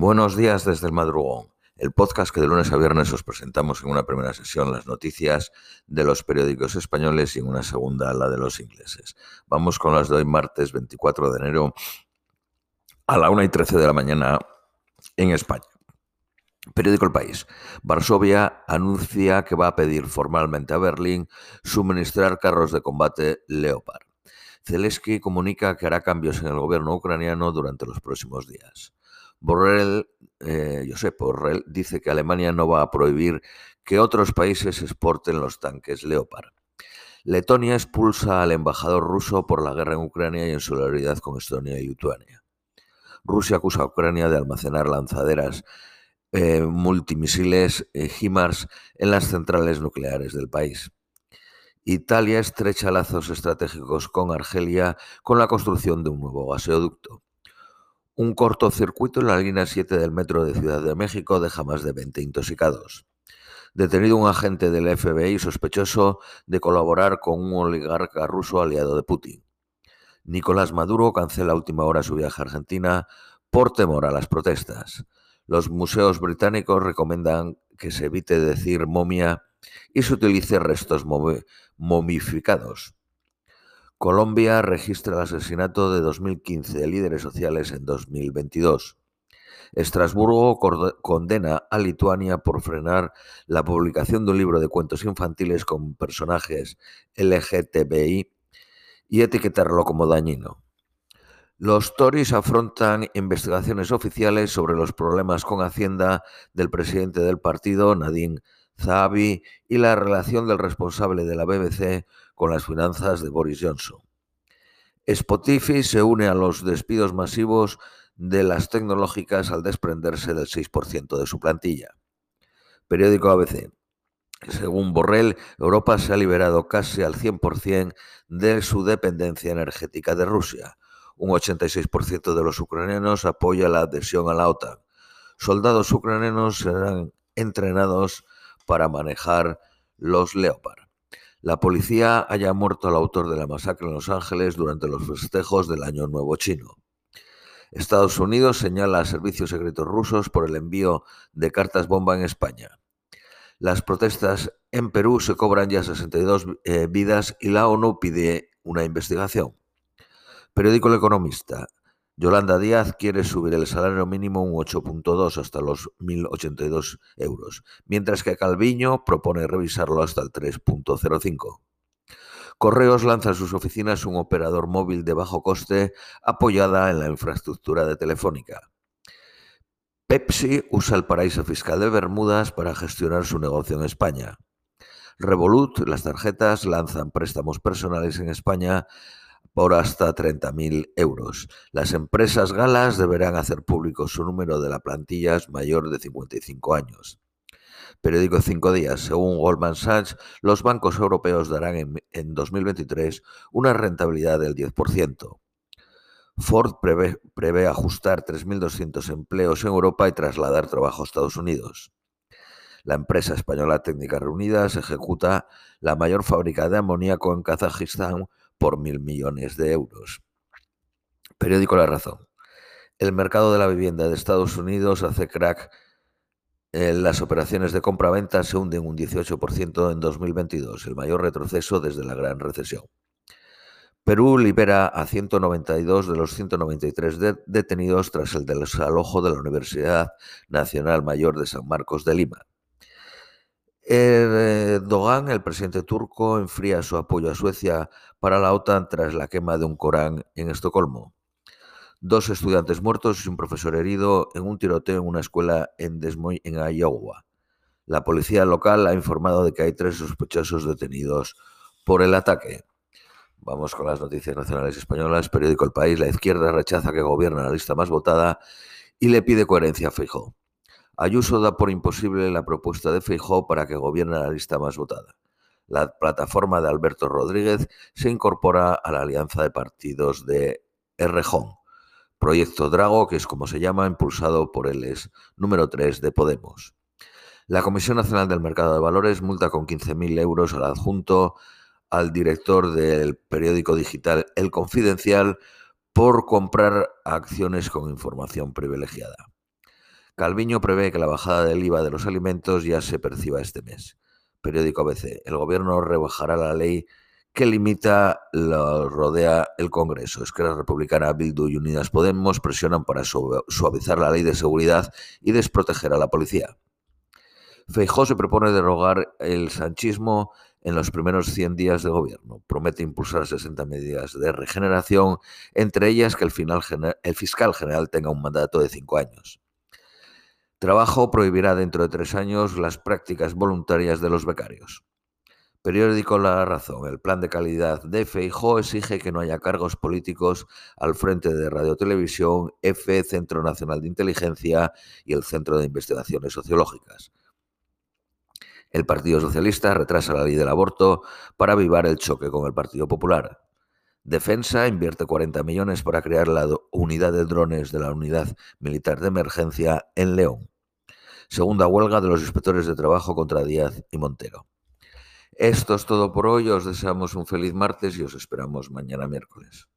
Buenos días desde el madrugón, el podcast que de lunes a viernes os presentamos en una primera sesión las noticias de los periódicos españoles y en una segunda la de los ingleses. Vamos con las de hoy martes 24 de enero a la 1 y 13 de la mañana en España. Periódico El País. Varsovia anuncia que va a pedir formalmente a Berlín suministrar carros de combate Leopard. Zelensky comunica que hará cambios en el gobierno ucraniano durante los próximos días. Borrell, eh, Josep Borrell, dice que Alemania no va a prohibir que otros países exporten los tanques Leopard. Letonia expulsa al embajador ruso por la guerra en Ucrania y en solidaridad con Estonia y Lituania. Rusia acusa a Ucrania de almacenar lanzaderas eh, multimisiles eh, HIMARS en las centrales nucleares del país. Italia estrecha lazos estratégicos con Argelia con la construcción de un nuevo gaseoducto. Un cortocircuito en la línea 7 del metro de Ciudad de México deja más de 20 intoxicados. Detenido un agente del FBI sospechoso de colaborar con un oligarca ruso aliado de Putin. Nicolás Maduro cancela a última hora su viaje a Argentina por temor a las protestas. Los museos británicos recomiendan que se evite decir momia y se utilice restos momificados. Colombia registra el asesinato de 2015 de líderes sociales en 2022. Estrasburgo condena a Lituania por frenar la publicación de un libro de cuentos infantiles con personajes LGTBI y etiquetarlo como dañino. Los Tories afrontan investigaciones oficiales sobre los problemas con Hacienda del presidente del partido, Nadine Zahavi, y la relación del responsable de la BBC con las finanzas de Boris Johnson. Spotify se une a los despidos masivos de las tecnológicas al desprenderse del 6% de su plantilla. Periódico ABC. Según Borrell, Europa se ha liberado casi al 100% de su dependencia energética de Rusia. Un 86% de los ucranianos apoya la adhesión a la OTAN. Soldados ucranianos serán entrenados para manejar los Leopard la policía haya muerto al autor de la masacre en Los Ángeles durante los festejos del Año Nuevo Chino. Estados Unidos señala a servicios secretos rusos por el envío de cartas bomba en España. Las protestas en Perú se cobran ya 62 eh, vidas y la ONU pide una investigación. Periódico El Economista. Yolanda Díaz quiere subir el salario mínimo un 8.2 hasta los 1.082 euros, mientras que Calviño propone revisarlo hasta el 3.05. Correos lanza en sus oficinas un operador móvil de bajo coste apoyada en la infraestructura de Telefónica. Pepsi usa el paraíso fiscal de Bermudas para gestionar su negocio en España. Revolut, las tarjetas, lanzan préstamos personales en España hasta 30.000 euros. Las empresas galas deberán hacer público su número de la plantilla mayor de 55 años. Periódico Cinco Días. Según Goldman Sachs, los bancos europeos darán en, en 2023 una rentabilidad del 10%. Ford prevé, prevé ajustar 3.200 empleos en Europa y trasladar trabajo a Estados Unidos. La empresa española Técnicas Reunidas ejecuta la mayor fábrica de amoníaco en Kazajistán por mil millones de euros. Periódico La Razón. El mercado de la vivienda de Estados Unidos hace crack. las operaciones de compra-venta se hunden un 18% en 2022, el mayor retroceso desde la gran recesión. Perú libera a 192 de los 193 detenidos tras el desalojo de la Universidad Nacional Mayor de San Marcos de Lima. Erdogan, el presidente turco, enfría su apoyo a Suecia para la OTAN tras la quema de un Corán en Estocolmo. Dos estudiantes muertos y un profesor herido en un tiroteo en una escuela en Des Moines, en Iowa. La policía local ha informado de que hay tres sospechosos detenidos por el ataque. Vamos con las noticias nacionales españolas. Periódico El País. La izquierda rechaza que gobierna la lista más votada y le pide coherencia a Feijóo. Ayuso da por imposible la propuesta de Feijóo para que gobierne la lista más votada. La plataforma de Alberto Rodríguez se incorpora a la alianza de partidos de Errejón. Proyecto Drago, que es como se llama, impulsado por el ex número 3 de Podemos. La Comisión Nacional del Mercado de Valores multa con 15.000 euros al adjunto al director del periódico digital El Confidencial por comprar acciones con información privilegiada. Calviño prevé que la bajada del IVA de los alimentos ya se perciba este mes. Periódico ABC. El gobierno rebajará la ley que limita lo rodea el Congreso. Esquerra Republicana, Bildu y Unidas Podemos presionan para suavizar la ley de seguridad y desproteger a la policía. Feijó se propone derogar el sanchismo en los primeros 100 días de gobierno. Promete impulsar 60 medidas de regeneración, entre ellas que el, el fiscal general tenga un mandato de cinco años. Trabajo prohibirá dentro de tres años las prácticas voluntarias de los becarios. Periódico La Razón. El plan de calidad de Feijó exige que no haya cargos políticos al frente de Radio Televisión, F, Centro Nacional de Inteligencia y el Centro de Investigaciones Sociológicas. El Partido Socialista retrasa la ley del aborto para avivar el choque con el Partido Popular. Defensa invierte 40 millones para crear la unidad de drones de la Unidad Militar de Emergencia en León. Segunda huelga de los inspectores de trabajo contra Díaz y Montero. Esto es todo por hoy. Os deseamos un feliz martes y os esperamos mañana miércoles.